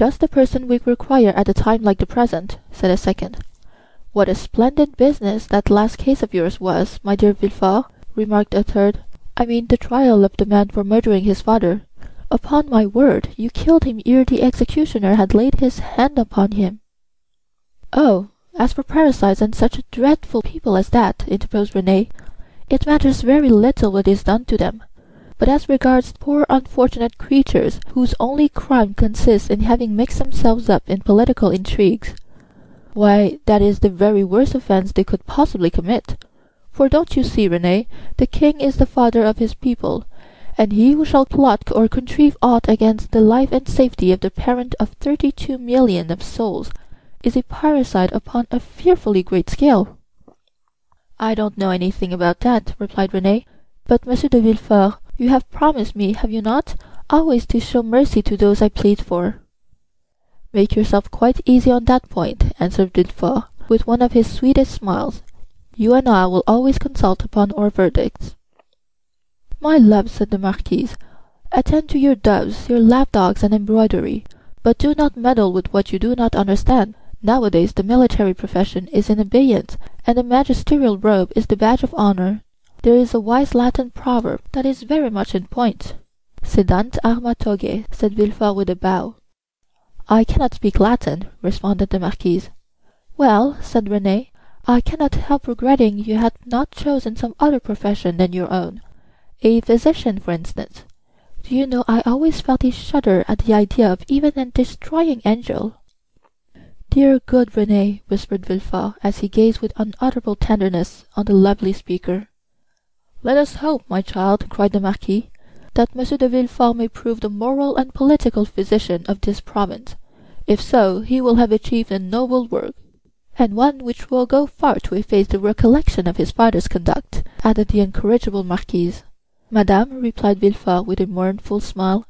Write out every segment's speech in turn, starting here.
just the person we require at a time like the present," said a second. "What a splendid business that last case of yours was, my dear Villefort," remarked a third. "I mean the trial of the man for murdering his father. Upon my word, you killed him ere the executioner had laid his hand upon him." "Oh! as for parricides and such dreadful people as that," interposed Renée, "it matters very little what is done to them; but as regards poor unfortunate creatures whose only crime consists in having mixed themselves up in political intrigues, why, that is the very worst offence they could possibly commit; for don't you see, Renée, the king is the father of his people, and he who shall plot or contrive aught against the life and safety of the parent of thirty-two millions of souls is a parricide upon a fearfully great scale." "I don't know anything about that," replied Renée, "but Monsieur de Villefort you have promised me, have you not, always to show mercy to those I plead for?" "Make yourself quite easy on that point," answered Villefort, with one of his sweetest smiles. "You and I will always consult upon our verdicts." "My love," said the Marquise, "attend to your doves, your lap dogs and embroidery, but do not meddle with what you do not understand. Nowadays the military profession is in abeyance, and the magisterial robe is the badge of honor. There is a wise Latin proverb that is very much in point." "Cedant arma togae," said Villefort with a bow. "I cannot speak Latin," responded the Marquise. "Well," said Renée, "I cannot help regretting you had not chosen some other profession than your own. A physician, for instance. Do you know I always felt a shudder at the idea of even a destroying angel." "Dear good Renée," whispered Villefort, as he gazed with unutterable tenderness on the lovely speaker. "Let us hope, my child," cried the Marquis, "that Monsieur de Villefort may prove the moral and political physician of this province. If so, he will have achieved a noble work." "And one which will go far to efface the recollection of his father's conduct," added the incorrigible Marquise. "Madame," replied Villefort with a mournful smile,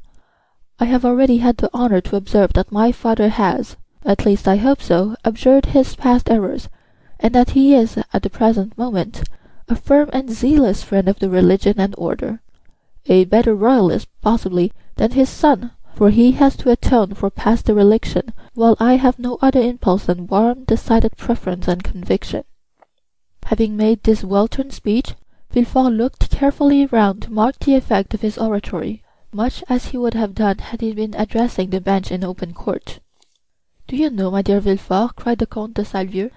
"I have already had the honor to observe that my father has, at least I hope so, abjured his past errors, and that he is, at the present moment a firm and zealous friend of the religion and order; a better royalist, possibly, than his son, for he has to atone for past dereliction, while I have no other impulse than warm, decided preference and conviction." Having made this well turned speech, Villefort looked carefully round to mark the effect of his oratory, much as he would have done had he been addressing the bench in open court. "Do you know, my dear Villefort," cried the Comte de Salvieux,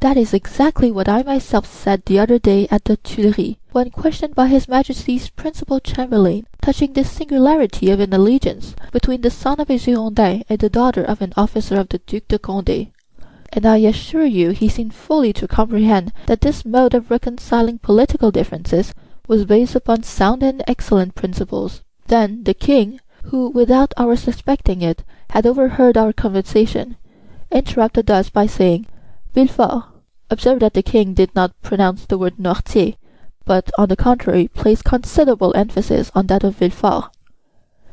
that is exactly what I myself said the other day at the Tuileries, when questioned by his Majesty's principal chamberlain touching the singularity of an alliance between the son of a Girondin and the daughter of an officer of the Duc de Condé; and I assure you he seemed fully to comprehend that this mode of reconciling political differences was based upon sound and excellent principles. Then the king, who, without our suspecting it, had overheard our conversation, interrupted us by saying, "Villefort, observed that the king did not pronounce the word Noirtier, but on the contrary placed considerable emphasis on that of Villefort.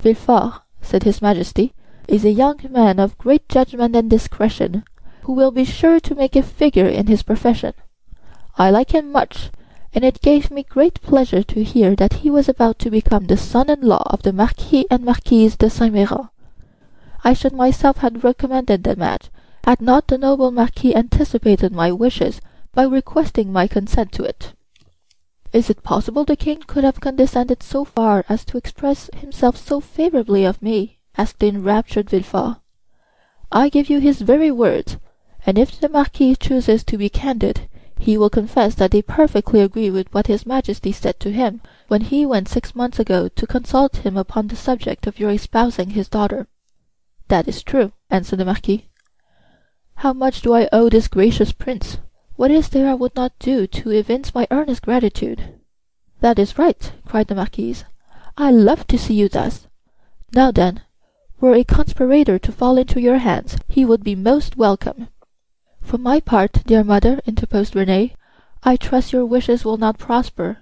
"Villefort," said his Majesty, "is a young man of great judgment and discretion, who will be sure to make a figure in his profession. I like him much, and it gave me great pleasure to hear that he was about to become the son in law of the Marquis and Marquise de Saint Méran. I should myself have recommended the match had not the noble Marquis anticipated my wishes by requesting my consent to it." "Is it possible the king could have condescended so far as to express himself so favorably of me?" asked the enraptured Villefort. "I give you his very words, and if the Marquis chooses to be candid, he will confess that they perfectly agree with what his Majesty said to him when he went six months ago to consult him upon the subject of your espousing his daughter." "That is true," answered the Marquis. How much do I owe this gracious prince? What is there I would not do to evince my earnest gratitude?" "That is right," cried the Marquise. "I love to see you thus. Now then, were a conspirator to fall into your hands, he would be most welcome." "For my part, dear mother," interposed Renée, "I trust your wishes will not prosper,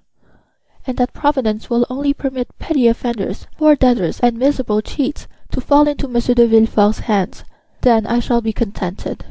and that Providence will only permit petty offenders, poor debtors and miserable cheats to fall into Monsieur de Villefort's hands then I shall be contented.